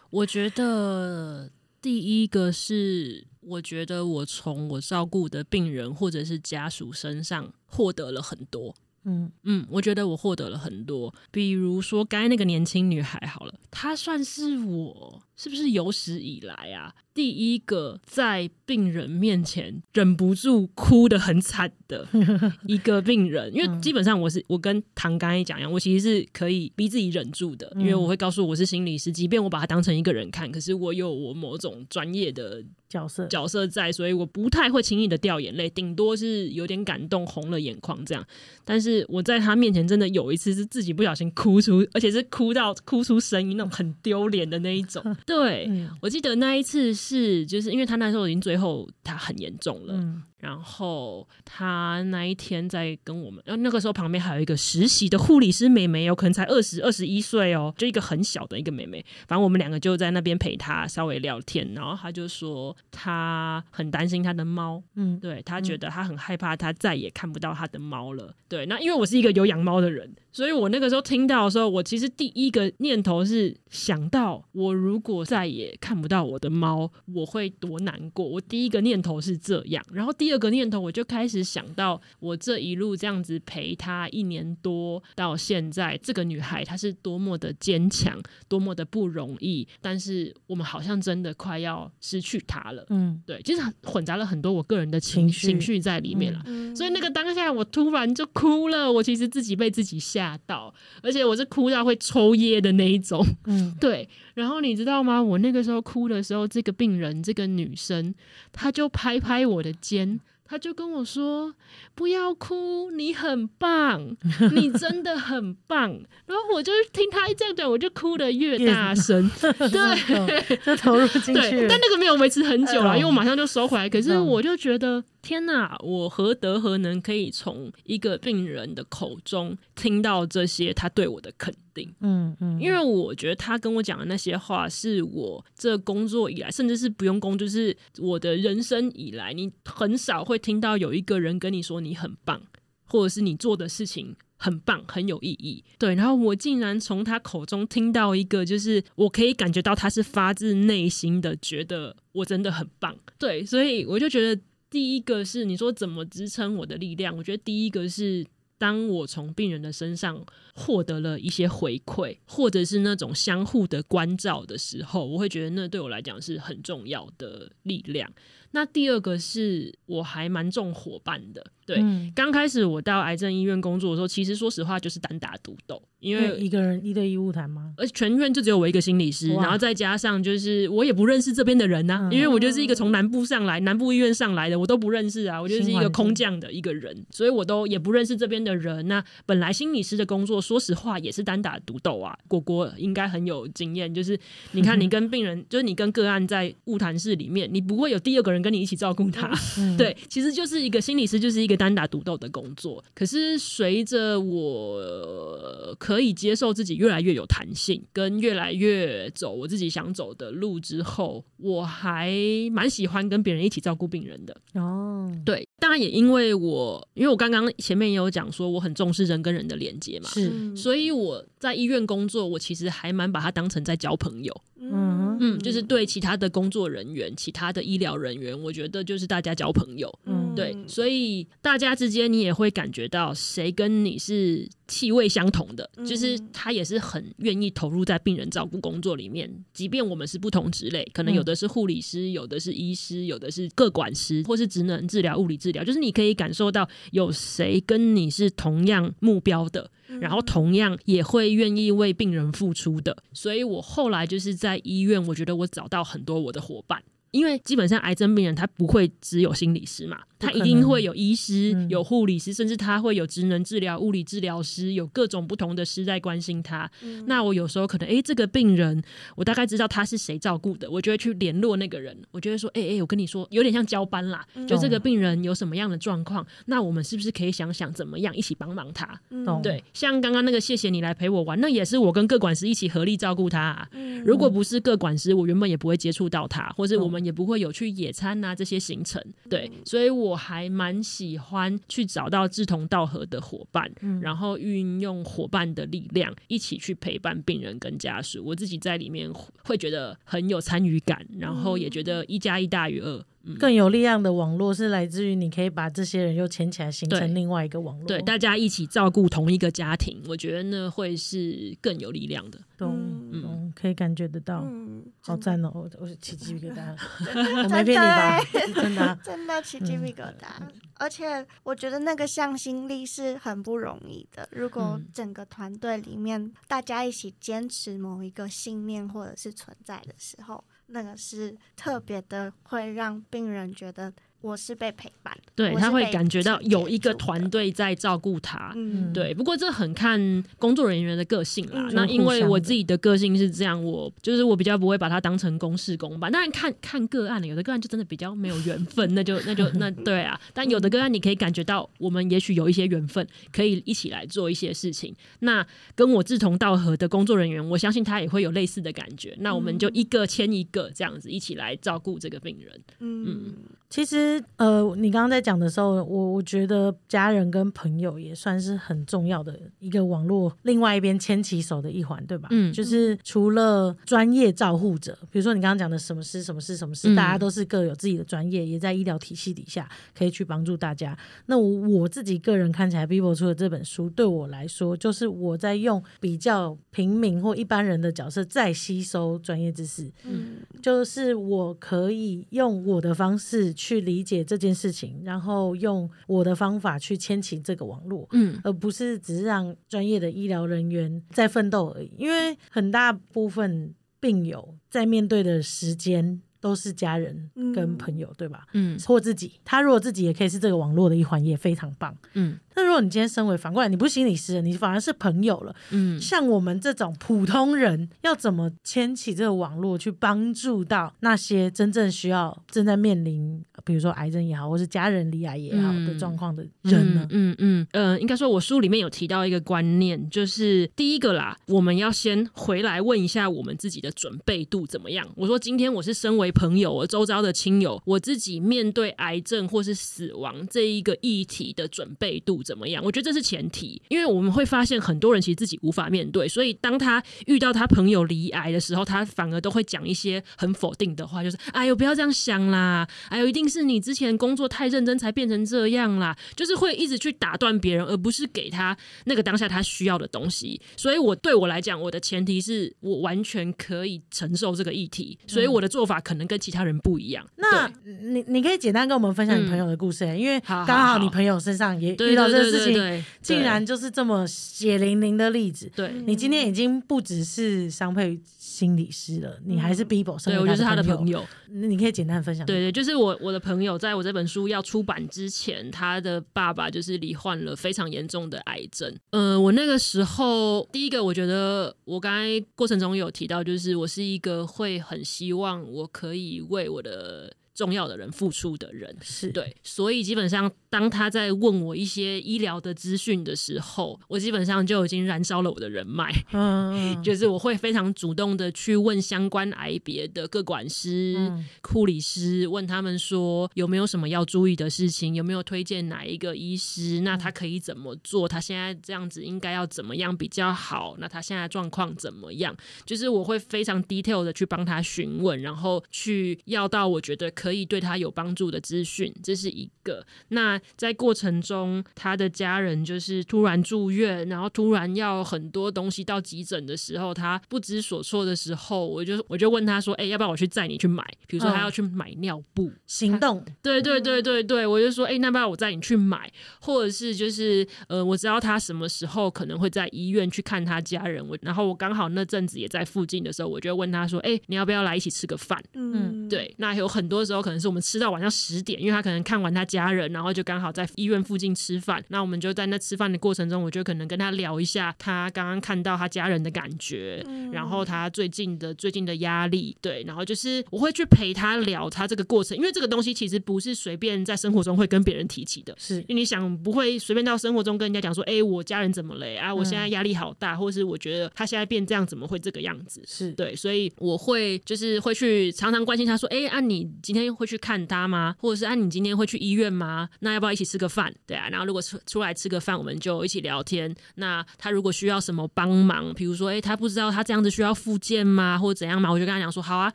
我觉得第一个是，我觉得我从我照顾的病人或者是家属身上获得了很多。嗯嗯，我觉得我获得了很多，比如说刚才那个年轻女孩，好了，她算是我是不是有史以来啊第一个在病人面前忍不住哭的很惨的 一个病人，因为基本上我是我跟唐刚才讲一样，我其实是可以逼自己忍住的，因为我会告诉我是心理师，即便我把他当成一个人看，可是我有我某种专业的角色，角色在，所以我不太会轻易的掉眼泪，顶多是有点感动，红了眼眶这样。但是我在他面前真的有一次是自己不小心哭出，而且是哭到哭出声音那种很丢脸的那一种。对，嗯。我记得那一次是就是因为他那时候已经最后他很严重了，嗯然后他那一天在跟我们，然后那个时候旁边还有一个实习的护理师妹妹哦，可能才二十二十一岁哦，就一个很小的一个妹妹。反正我们两个就在那边陪她稍微聊天，然后她就说她很担心她的猫，嗯对她觉得她很害怕，她再也看不到她的猫了。对，那因为我是一个有养猫的人，所以我那个时候听到的时候，我其实第一个念头是想到我如果再也看不到我的猫，我会多难过。我第一个念头是这样，然后第二个念头我就开始想到我这一路这样子陪她一年多到现在，这个女孩她是多么的坚强，多么的不容易，但是我们好像真的快要失去她了。嗯对，其实混杂了很多我个人的情情绪情绪在里面了。嗯所以那个当下，我突然就哭了。我其实自己被自己吓到，而且我是哭到会抽噎的那一种。嗯对，然后你知道吗？我那个时候哭的时候，这个病人，这个女生，她就拍拍我的肩，她就跟我说：“不要哭，你很棒，你 真的很棒。”然后我就听她一这样讲，我就哭的越大声，对，就投入进去。但那个没有维持很久了，嗯因为我马上就收回来。可是嗯我就觉得，天哪，我何德何能可以从一个病人的口中听到这些他对我的肯定？嗯嗯，因为我觉得他跟我讲的那些话，是我这工作以来，甚至是不用工，就是我的人生以来，你很少会听到有一个人跟你说你很棒，或者是你做的事情很棒，很有意义。对，然后我竟然从他口中听到一个，就是我可以感觉到他是发自内心的觉得我真的很棒。对，所以我就觉得第一个是你说怎么支撑我的力量，我觉得第一个是。当我从病人的身上获得了一些回馈，或者是那种相互的关照的时候，我会觉得那对我来讲是很重要的力量。那第二个是我还蛮重伙伴的，对。嗯刚开始我到癌症医院工作的时候，其实说实话就是单打独斗，因因为为一个人一对一物谈吗？而全院就只有我一个心理师，然后再加上就是我也不认识这边的人呐、嗯因为我就是一个从南部上来，南部医院上来的，我都不认识啊，我就是一个空降的一个人，所以我都也不认识这边的人。那本来心理师的工作，说实话也是单打独斗啊。果果应该很有经验，就是你看 你跟病人，就是你跟个案在物谈室里面，你不会有第二个人跟你一起照顾他，嗯，对，其实就是一个心理师，就是一个单打独斗的工作。可是随着我呃可以接受自己越来越有弹性，跟越来越走我自己想走的路之后，我还蛮喜欢跟别人一起照顾病人的。哦，对，当然也因为我，因为我刚刚前面也有讲说，我很重视人跟人的连接嘛。是，嗯所以我在医院工作，我其实还蛮把它当成在交朋友。嗯嗯，就是对其他的工作人员、其他的医疗人员，我觉得就是大家交朋友。嗯对，所以大家之间你也会感觉到谁跟你是气味相同的，就是嗯他也是很愿意投入在病人照顾工作里面，即便我们是不同职类，可能有的是护理师，有的是医师，有的是各管师，或是职能治疗、物理治疗，就是你可以感受到有谁跟你是同样目标的，然后同样也会愿意为病人付出的。所以我后来就是在医院，我觉得我找到很多我的伙伴。因为基本上癌症病人他不会只有心理师嘛，他一定会有医师、嗯。有护理师，甚至他会有职能治疗、物理治疗师，有各种不同的师在关心他。嗯。那我有时候可能，诶，这个病人我大概知道他是谁照顾的，我就会去联络那个人，我就会说，诶诶，我跟你说，有点像交班啦，嗯。就这个病人有什么样的状况，那我们是不是可以想想怎么样一起帮忙他？嗯。对，像刚刚那个谢谢你来陪我玩，那也是我跟各管师一起合力照顾他、啊。嗯。如果不是各管师，我原本也不会接触到他，或者我们也不会有去野餐啊这些行程。对，所以我还蛮喜欢去找到志同道合的伙伴，然后运用伙伴的力量一起去陪伴病人跟家属。我自己在里面会觉得很有参与感，然后也觉得一加一大于二。嗯，更有力量的网络是来自于你可以把这些人又牵起来，形成另外一个网络。对，大家一起照顾同一个家庭，我觉得那会是更有力量的。懂嗯，可以感觉得到，嗯，好赞哦！我我起鸡皮疙瘩了，真的我没骗你吧欸？真的啊，真的起鸡皮疙瘩。而且我觉得那个向心力是很不容易的。如果嗯整个团队里面大家一起坚持某一个信念或者是存在的时候，那个是特别的，会让病人觉得我是被陪伴，对他会感觉到有一个团队在照顾他。嗯，对，不过这很看工作人员的个性啦。嗯那因为我自己的个性是这样，我就是我比较不会把它当成公事公办。当然看看个案了，有的个案就真的比较没有缘分，那就那就那对啊。但有的个案你可以感觉到，我们也许有一些缘分，可以一起来做一些事情。那跟我志同道合的工作人员，我相信他也会有类似的感觉。那我们就一个牵一个这样子一起来照顾这个病人。嗯其实，呃，你刚刚在讲的时候，我我觉得家人跟朋友也算是很重要的一个网络，另外一边牵起手的一环，对吧？嗯就是除了专业照护者，比如说你刚刚讲的什么师、什么师、什么师，嗯大家都是各有自己的专业，也在医疗体系底下可以去帮助大家。那我我自己个人看起来，Vivo 出的这本书对我来说，就是我在用比较平民或一般人的角色在吸收专业知识，嗯就是我可以用我的方式去理解这件事情，然后用我的方法去牵起这个网络，嗯而不是只是让专业的医疗人员在奋斗而已。因为很大部分病友在面对的时间都是家人跟嗯朋友，对吧？嗯或自己，他如果自己也可以是这个网络的一环，也非常棒。嗯那如果你今天身为反过来，你不是心理师，你反而是朋友了，嗯，像我们这种普通人，要怎么牵起这个网络去帮助到那些真正需要、正在面临，比如说癌症也好，或是家人离癌也好的嗯状况的人呢？嗯嗯嗯，呃，应该说，我书里面有提到一个观念，就是第一个啦，我们要先回来问一下我们自己的准备度怎么样。我说，今天我是身为朋友，我周遭的亲友，我自己面对癌症或是死亡这一个议题的准备度怎么样？我觉得这是前提，因为我们会发现很多人其实自己无法面对，所以当他遇到他朋友离癌的时候，他反而都会讲一些很否定的话，就是哎呦不要这样想啦，哎呦一定是你之前工作太认真才变成这样啦，就是会一直去打断别人，而不是给他那个当下他需要的东西。所以我对我来讲，我的前提是我完全可以承受这个议题，所以我的做法可能跟其他人不一样。那你你可以简单跟我们分享你朋友的故事、因为刚好好你朋友身上也遇到这对个事情，竟然就是这么血淋淋的例子。对。你今天已经不只是商配心理师了，你还是 Bibo，身对，我就是他的朋朋友。你你可以简单分享。对对，就是我我的朋友，在我这本书要出版之前，他的爸爸就是罹患了非常严重的癌症。呃，我那个时候，第一个我觉得我刚才过程中有提到，就是我是一个会很希望我可以为我的重要的人付出的人。是，对，所以基本上，当他在问我一些医疗的资讯的时候，我基本上就已经燃烧了我的人脉。嗯，嗯 就是我会非常主动的去问相关癌别的各管师、嗯护理师，问他们说有没有什么要注意的事情，有没有推荐哪一个医师，那他可以怎么做？他现在这样子应该要怎么样比较好？那他现在状况怎么样？就是我会非常 detail 的去帮他询问，然后去要到我觉得可以对他有帮助的资讯，这是一个。那在过程中，他的家人就是突然住院，然后突然要很多东西到急诊的时候，他不知所措的时候，我就我就问他说：“哎、要不要我去载你去买？比如说他嗯要去买尿布，行动，对对对对对，我就说，哎、那不要我载你去买，或者是就是呃，我知道他什么时候可能会在医院去看他家人，我然后我刚好那阵子也在附近的时候，我就问他说，哎、你要不要来一起吃个饭？嗯，对，那有很多时候可能是我们吃到晚上十点，因为他可能看完他家人，然后就刚好在医院附近吃饭。那我们就在那吃饭的过程中，我就可能跟他聊一下他刚刚看到他家人的感觉，然后他最近的最近的压力，对，然后就是我会去陪他聊他这个过程，因为这个东西其实不是随便在生活中会跟别人提起的。是因为你想不会随便到生活中跟人家讲说，哎、我家人怎么了啊？我现在压力好大，或是我觉得他现在变这样，怎么会这个样子？是，对，所以我会就是会去常常关心他说，哎、啊，你今天会去看他吗？或者是啊，你今天会去医院吗？那要不要一起吃个饭？对啊，然后如果出出来吃个饭，我们就一起聊天。那他如果需要什么帮忙，比如说，哎、他不知道他这样子需要复健吗，或者怎样吗？我就跟他讲说，好啊，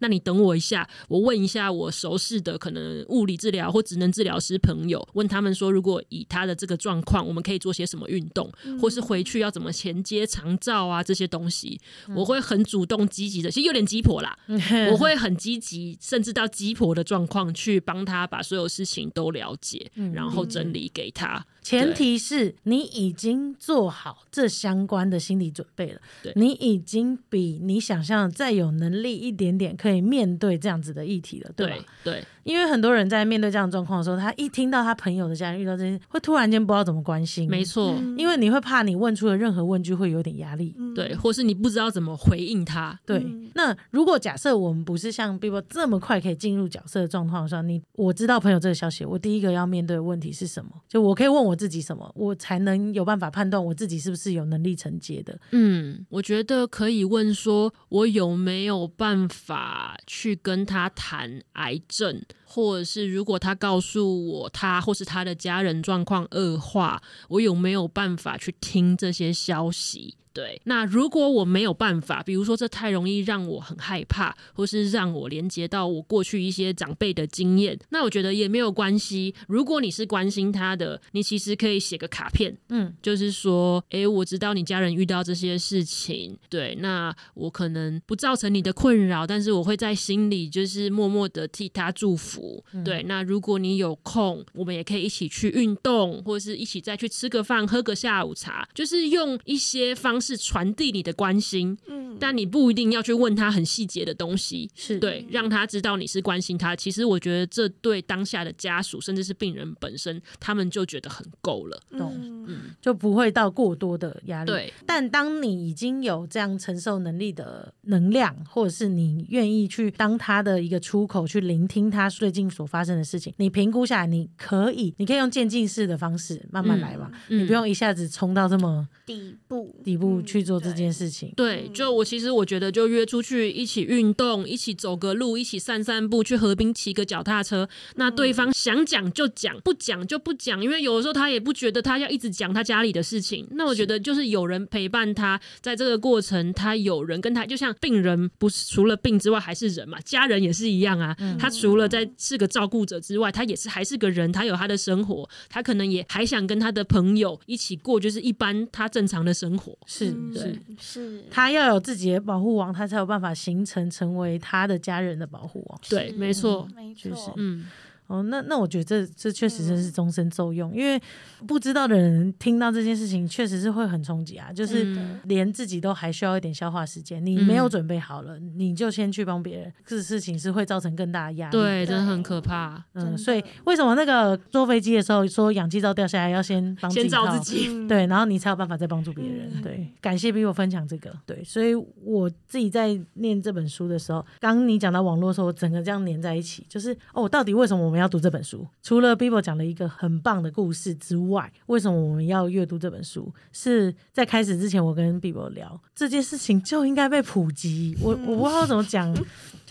那你等我一下，我问一下我熟识的可能物理治疗或职能治疗师朋友，问他们说，如果以他的这个状况，我们可以做些什么运动，或是回去要怎么衔接长照啊这些东西，我会很主动积极的，其实有点鸡婆啦，我会很积极，甚至到鸡婆的状况去帮他把所有事情都了解，然后整理给他。前提是你已经做好这相关的心理准备了对，你已经比你想象的再有能力一点点，可以面对这样子的议题了，对对吧？对因为很多人在面对这样的状况的时候，他一听到他朋友的家人遇到这些，会突然间不知道怎么关心，没，错，因为你会怕你问出的任何问句会有点压力。对，或是你不知道怎么回应他。对，嗯。那如果假设我们不是像 Bibo 这么快可以进入角色的状况下，你我知道朋友这个消息，我第一个要面对的问题是什么？就我可以问我我自己什么，我才能有办法判断我自己是不是有能力承接的。嗯，我觉得可以问说，我有没有办法去跟他谈癌症，或者是如果他告诉我他或是他的家人状况恶化，我有没有办法去听这些消息？对，那如果我没有办法，比如说这太容易让我很害怕，或是让我连接到我过去一些长辈的经验，那我觉得也没有关系。如果你是关心他的，你其实可以写个卡片，嗯，就是说，诶，我知道你家人遇到这些事情，对，那我可能不造成你的困扰，但是我会在心里就是默默的替他祝福，服。对，那如果你有空，我们也可以一起去运动，或者是一起再去吃个饭、喝个下午茶，就是用一些方式传递你的关心。嗯，但你不一定要去问他很细节的东西，是对，让他知道你是关心他。其实我觉得这对当下的家属，甚至是病人本身，他们就觉得很够了。懂嗯就不会到过多的压力。对，但当你已经有这样承受能力的能量，或者是你愿意去当他的一个出口，去聆听他最近所发生的事情，你评估下来，你可以，你可以用渐进式的方式慢慢来嘛，嗯你不用一下子冲到这么底部底部嗯去做这件事情。对，就我其实我觉得，就约出去一起运动，一起走个路，一起散散步，去河滨骑个脚踏车。那对方想讲就讲，不讲就不讲，因为有的时候他也不觉得他要一直讲他家里的事情。那我觉得就是有人陪伴他，在这个过程，他有人跟他，就像病人不是除了病之外还是人嘛，家人也是一样啊。他除了在是个照顾者之外，他也是还是个人，他有他的生活，他可能也还想跟他的朋友一起过，就是一般他正常的生活。是嗯是，是。他要有自己的保护网，他才有办法形成成为他的家人的保护网。对没错。没错，嗯。哦，那那我觉得这这确实真是终身受用，因为不知道的人听到这件事情，确实是会很冲击啊，就是嗯连自己都还需要一点消化时间，你没有准备好了，你就先去帮别人，这事情是会造成更大的压力。对，真的很可怕。嗯，所以为什么那个坐飞机的时候说氧气罩掉下来要先帮先照自己，嗯对，然后你才有办法再帮助别人。嗯对，感谢比我分享这个。对，所以我自己在念这本书的时候，刚你讲到网络的时候，我整个这样连在一起，就是哦，到底为什么我们要要读这本书？除了 Bibo 讲了一个很棒的故事之外，为什么我们要阅读这本书？是在开始之前，我跟 Bibo 聊这件事情就应该被普及。我我不知道怎么讲，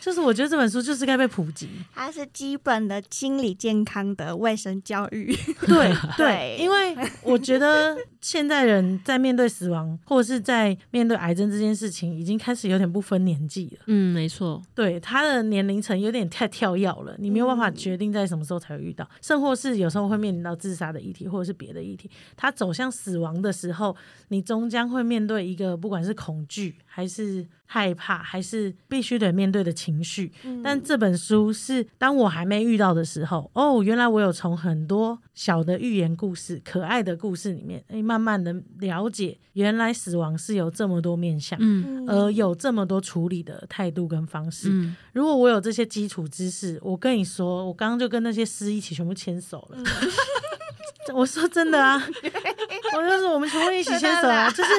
就是我觉得这本书就是该被普及。它是基本的心理健康的卫生教育。对 对对，因为我觉得现在人在面对死亡，或者是在面对癌症这件事情，已经开始有点不分年纪了。嗯，没错，对他的年龄层有点太跳跃了，你没有办法嗯决定在什么时候才会遇到，甚或是有时候会面临到自杀的议题，或者是别的议题。他走向死亡的时候，你终将会面对一个不管是恐惧，还是害怕，还是必须得面对的情绪。嗯但这本书是当我还没遇到的时候，哦，原来我有从很多小的寓言故事、可爱的故事里面，哎，慢慢的了解，原来死亡是有这么多面向。嗯而有这么多处理的态度跟方式。嗯，如果我有这些基础知识，我跟你说，我刚刚就跟那些诗一起全部牵手了。我说真的啊，我就是我们全部一起牵手啊，就是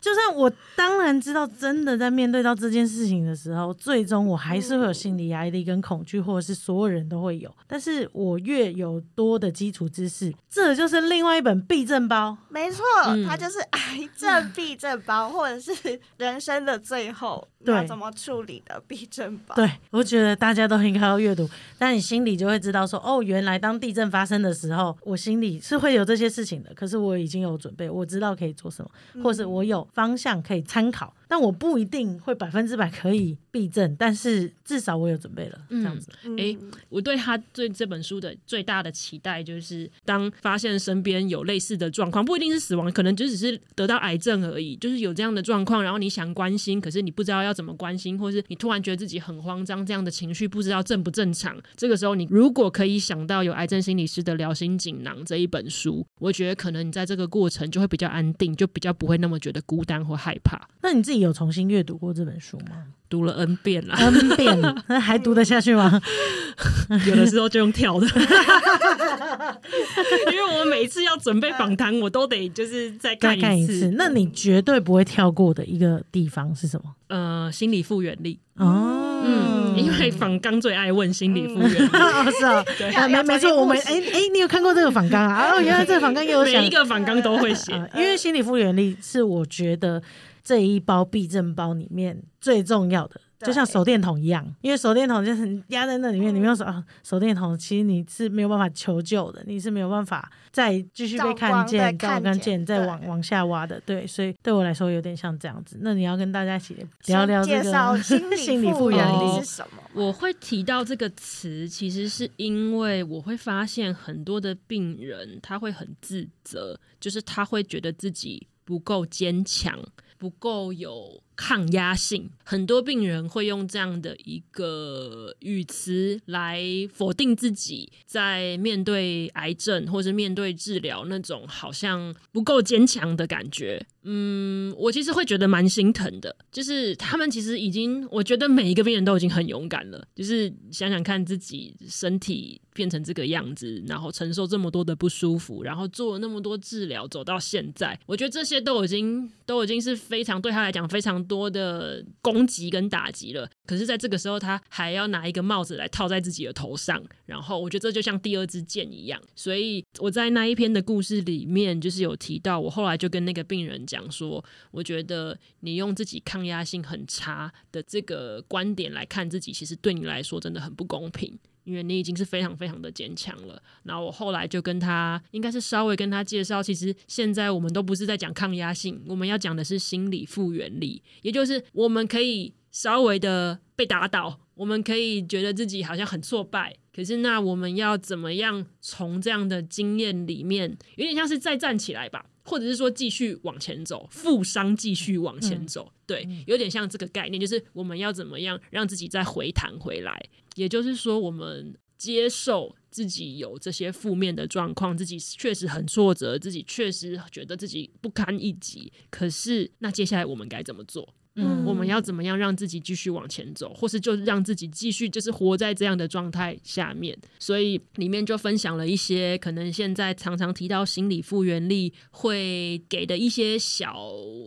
就算我当然知道，真的在面对到这件事情的时候，最终我还是会有心理压力跟恐惧，或者是所有人都会有。但是我越有多的基础知识，这就是另外一本避震包。没错，嗯它就是癌症避震包，或者是人生的最后要怎么处理的避震包。对，我觉得大家都应该要阅读，但你心里就会知道说，哦，原来当地震发生的时候，我心里是会有这些事情的。可是我已经有准备，我知道可以做什么，或是我有方向可以参考，但我不一定会百分之百可以避震，但是至少我有准备了，这样子。嗯诶我对他对这本书的最大的期待就是，当发现身边有类似的状况，不一定是死亡，可能就只是得到癌症而已，就是有这样的状况，然后你想关心，可是你不知道要怎么关心，或是你突然觉得自己很慌张，这样的情绪不知道正不正常。这个时候，你如果可以想到有癌症心理师的《疗心锦囊》这一本书，我觉得可能你在这个过程就会比较安定，就比较不会那么觉得孤单或害怕。那你自己有重新阅读过这本书吗读了 N 遍了，？N 遍，那还读得下去吗？有的时候就用跳的，因为我每一次要准备访谈，我都得就是再再看一看一次，那你绝对不会跳过的一个地方是什么？呃，心理复原力，哦，嗯，因为访刚最爱问心理复原是哦，对。啊没没错，我们哎哎，你有看过这个访纲啊？哦，原来这个访纲也有想。每一个访纲都会写，啊，因为心理复原力是我觉得这一包避震包里面最重要的，就像手电筒一样，因为手电筒就是压在那里面，你没有手啊，手电筒其实你是没有办法求救的，你是没有办法再继续被看见、照光再看见、再往往下挖的，对，所以对我来说有点像这样子。那你要跟大家一起聊聊这个心 心理理复原力力是什么？我会提到这个词，其实是因为我会发现很多的病人他会很自责，就是他会觉得自己不够坚强，不够有抗压性，很多病人会用这样的一个语词来否定自己，在面对癌症或者面对治疗那种好像不够坚强的感觉。嗯，我其实会觉得蛮心疼的，就是他们其实已经，我觉得每一个病人都已经很勇敢了，就是想想看自己身体变成这个样子，然后承受这么多的不舒服，然后做了那么多治疗，走到现在，我觉得这些都已经都已经是非常对他来讲非常多的攻击跟打击了。可是，在这个时候，他还要拿一个帽子来套在自己的头上，然后我觉得这就像第二支箭一样。所以我在那一篇的故事里面，就是有提到，我后来就跟那个病人讲说，我觉得你用自己抗压性很差的这个观点来看自己，其实对你来说真的很不公平，因为你已经是非常非常的坚强了。然后我后来就跟他，应该是稍微跟他介绍，其实现在我们都不是在讲抗压性，我们要讲的是心理复原力，也就是我们可以。稍微的被打倒，我们可以觉得自己好像很挫败。可是，那我们要怎么样从这样的经验里面，有点像是再站起来吧，或者是说继续往前走，负伤继续往前走？对，有点像这个概念，就是我们要怎么样让自己再回弹回来？也就是说，我们接受自己有这些负面的状况，自己确实很挫折，自己确实觉得自己不堪一击。可是，那接下来我们该怎么做？嗯，我们要怎么样让自己继续往前走，或是就让自己继续就是活在这样的状态下面？所以里面就分享了一些可能现在常常提到心理复原力会给的一些小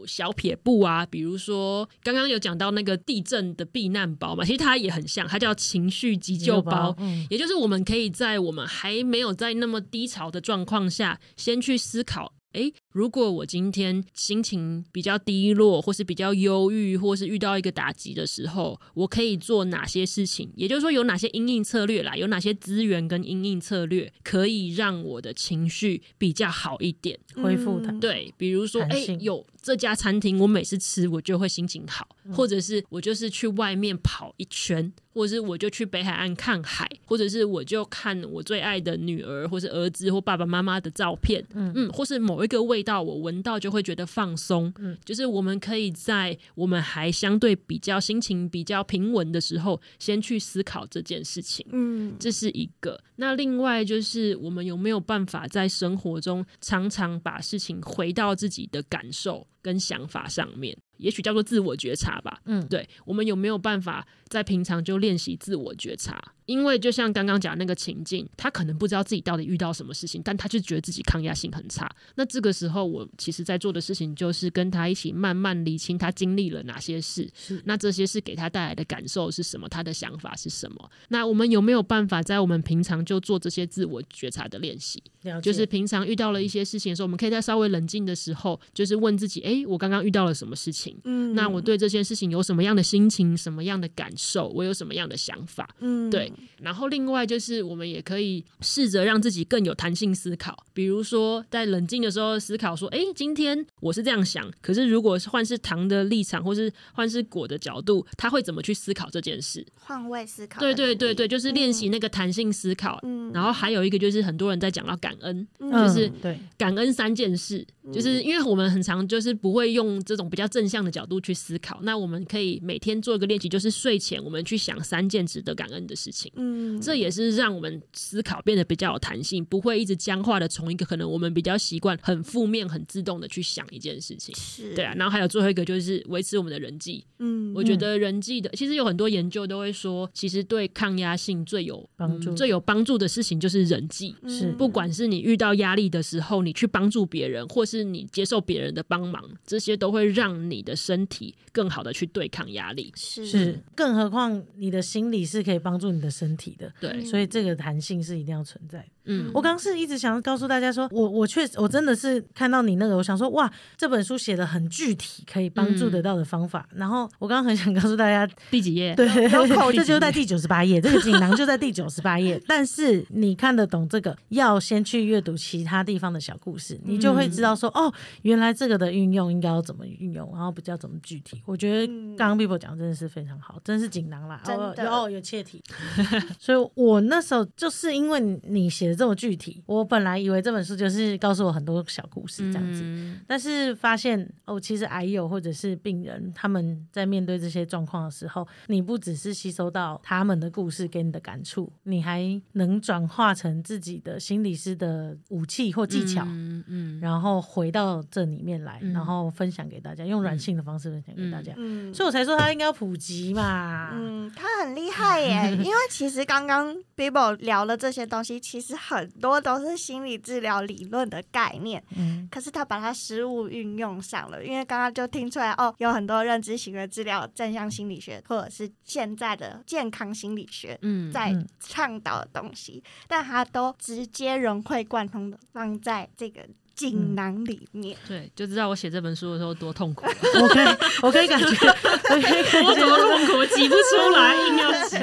小撇步啊，比如说刚刚有讲到那个地震的避难包嘛，其实它也很像，它叫情绪急救包，也就是我们可以在我们还没有在那么低潮的状况下，先去思考。诶，如果我今天心情比较低落，或是比较忧郁，或是遇到一个打击的时候，我可以做哪些事情？也就是说，有哪些应应策略啦？有哪些资源跟应应策略可以让我的情绪比较好一点，恢复的？对，比如说，哎，有这家餐厅，我每次吃我就会心情好，或者是我就是去外面跑一圈。或者是我就去北海岸看海，或者是我就看我最爱的女儿，或是儿子或爸爸妈妈的照片，嗯嗯，或是某一个味道我闻到就会觉得放松，嗯，就是我们可以在我们还相对比较心情比较平稳的时候，先去思考这件事情，嗯，这是一个。那另外就是我们有没有办法在生活中常常把事情回到自己的感受跟想法上面？也许叫做自我觉察吧。嗯，对，我们有没有办法在平常就练习自我觉察？因为就像刚刚讲那个情境，他可能不知道自己到底遇到什么事情，但他就觉得自己抗压性很差。那这个时候，我其实在做的事情就是跟他一起慢慢理清他经历了哪些事，那这些事给他带来的感受是什么，他的想法是什么。那我们有没有办法在我们平常就做这些自我觉察的练习？就是平常遇到了一些事情的时候，我们可以在稍微冷静的时候，就是问自己：哎，我刚刚遇到了什么事情？嗯，那我对这件事情有什么样的心情、什么样的感受？我有什么样的想法？嗯，对。然后另外就是，我们也可以试着让自己更有弹性思考。比如说，在冷静的时候思考说：“哎，今天我是这样想，可是如果是换是糖的立场，或是换是果的角度，他会怎么去思考这件事？”换位思考。对对对对，就是练习那个弹性思考。嗯。然后还有一个就是，很多人在讲到感恩，就是对感恩三件事，就是因为我们很常就是不会用这种比较正向的角度去思考。那我们可以每天做一个练习，就是睡前我们去想三件值得感恩的事情。嗯，这也是让我们思考变得比较有弹性，不会一直僵化的从一个可能我们比较习惯很负面、很自动的去想一件事情。是，对啊。然后还有最后一个就是维持我们的人际。嗯，我觉得人际的其实有很多研究都会说，其实对抗压性最有帮助、最有帮助的事情就是人际。是，不管是你遇到压力的时候，你去帮助别人，或是你接受别人的帮忙，这些都会让你的身体更好的去对抗压力。是，更何况你的心理是可以帮助你的身体的。对，所以这个弹性是一定要存在。嗯，我刚是一直想告诉大家说，我我确实我真的是看到你那个，我想说哇，这本书写的很具体，可以帮助得到的方法。然后我刚刚很想告诉大家第几页，对，这就在第九十八页，这个锦囊就在第九十八页。但是你看得懂这个，要先去阅读其他地方的小故事，你就会知道说哦，原来这个的运用应该要怎么运用，然后比较怎么具体。我觉得刚刚 people 讲真的是非常好，真是锦囊啦，有有切题。所以我那时候就是因为你写的这么具体，我本来以为这本书就是告诉我很多小故事这样子，但是。发现哦，其实癌友或者是病人他们在面对这些状况的时候，你不只是吸收到他们的故事给你的感触，你还能转化成自己的心理师的武器或技巧，嗯嗯，然后回到这里面来，嗯然后分享给大家，用软性的方式分享给大家。嗯所以我才说他应该要普及嘛。嗯，他很厉害耶，因为其实刚刚 Bibo 聊了这些东西，其实很多都是心理治疗理论的概念，嗯可是他把它实物运用上了。因为刚刚就听出来哦，有很多认知行为治疗、正向心理学，或者是现在的健康心理学。嗯在嗯倡导的东西，但他都直接融会贯通的放在这个锦囊里面。对，就知道我写这本书的时候多痛苦，我可以，我可以感觉，我可以感 我觉怎么痛苦，我挤不出来，硬要挤。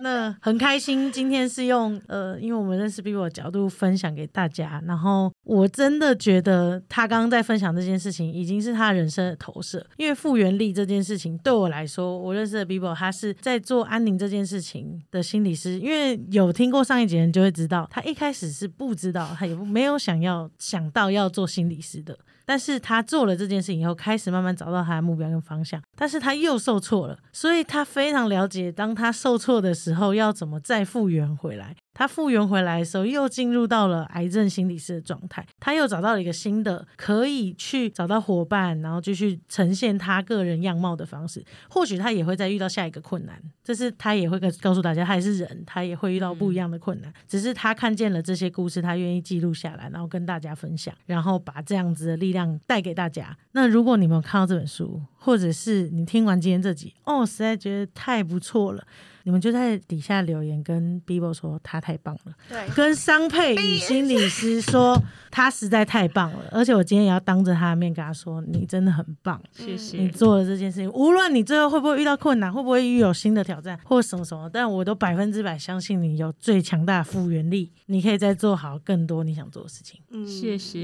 那很开心，今天是用呃，因为我们认识 Bibo 的角度分享给大家，然后我真的觉得他刚刚在分享这件事情，已经是他人生的投射。因为复原力这件事情对我来说，我认识的 Bibo 他是在做安宁这件事情的心理师。因为有听过上一集的人就会知道，他一开始是不知道，他也没有想要想到要做心理师的。但是他做了这件事以后，开始慢慢找到他的目标跟方向，但是他又受挫了，所以他非常了解，当他受挫的时候要怎么再复原回来。他复原回来的时候，又进入到了癌症心理师的状态，他又找到了一个新的可以去找到伙伴，然后继续呈现他个人样貌的方式。或许他也会再遇到下一个困难，这是他也会告告诉大家，他也是人，他也会遇到不一样的困难。只是他看见了这些故事，他愿意记录下来，然后跟大家分享，然后把这样子的力量带给大家。那如果你们有看到这本书，或者是你听完今天这集，哦，实在觉得太不错了。你们就在底下留言跟 Bibo 说他太棒了，对，跟商佩宇心理师说 他实在太棒了，而且我今天也要当着他的面跟他说，你真的很棒，谢谢你。做了这件事情，无论你最后会不会遇到困难，会不会遇有新的挑战或什么什么，但我都百分之百相信你有最强大的复原力，你可以再做好更多你想做的事情。嗯谢。谢。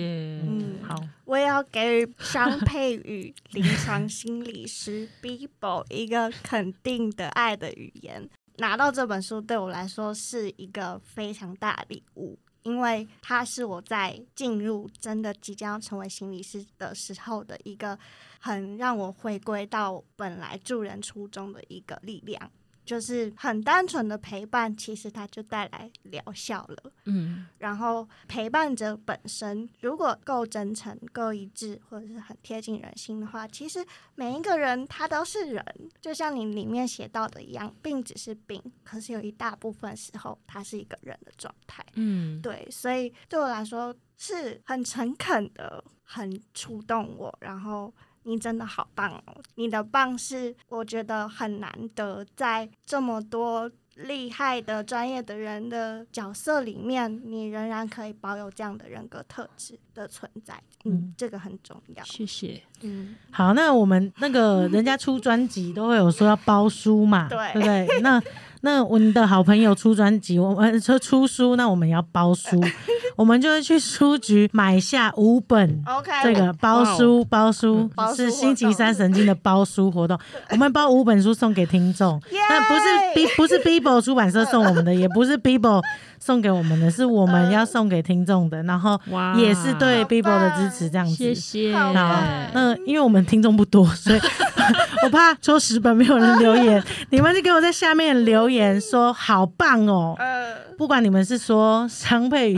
嗯好，我也要给予商佩宇临床心心理师 Bibo 一个肯定的爱的语言。拿到这本书对我来说是一个非常大礼物，因为它是我在进入真的即将成为心理师的时候的一个很让我回归到本来助人初衷的一个力量。就是很单纯的陪伴，其实它就带来疗效了。嗯然后陪伴者本身如果够真诚、够一致，或者是很贴近人心的话，其实每一个人他都是人，就像你里面写到的一样，病只是病，可是有一大部分时候他是一个人的状态。嗯，对，所以对我来说是很诚恳的，很触动我。然后你真的好棒哦！你的棒是我觉得很难得，在这么多厉害的专业的人的角色里面，你仍然可以保有这样的人格特质的存在。嗯嗯，这个很重要。谢谢。嗯，好，那我们那个人家出专辑都会有说要包书嘛，对不对？那那我们的好朋友出专辑，我们说出书，那我们也要包书，我们就会去书局买下五本。OK，这个包书包书嗯。包书是星期三神经的包书活动，我们包五本书送给听众，耶那不是 B 不是 Bibo 出版社送我们的，也不是 Bibo 送给我们的，是我们要送给听众的，然后，也是对好 Bibo 的支持，这样子。谢谢。好那因为我们听众不多，所以 我怕抽十本没有人留言，你们就给我在下面留言说好棒哦。呃，不管你们是说张佩宇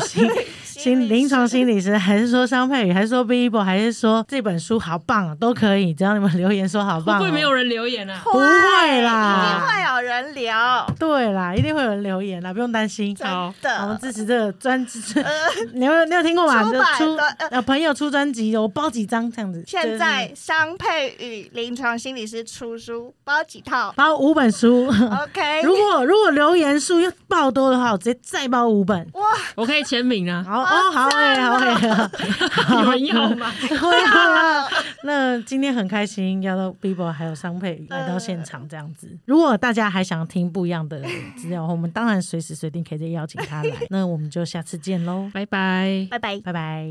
心心临床心理师，还是说商佩宇，还是说 Bibo，还是说这本书好棒、啊，都可以，只要你们留言说好棒、哦。不会没有人留言啊？不会啦一定会有人聊。对啦，一定会有人留言啦，不用担心。好的我们，支持这个专辑，你有你有听过吗？出就出呃呃朋友出专辑，我包几张这样子。现在商佩宇临床心理师出书，包几套包五本书。？OK，如果如果留言数要爆多的话，我直接再包五本。哇我可以签名啊。好哦，好哎、好哎、有人要吗？会啊。那今天很开心，邀到 Bibo 还有商佩来到现场这样子。如果大家还想听不一样的资料，我们当然随时随地可以再邀请他来。那我们就下次见喽，拜拜。拜拜。拜拜。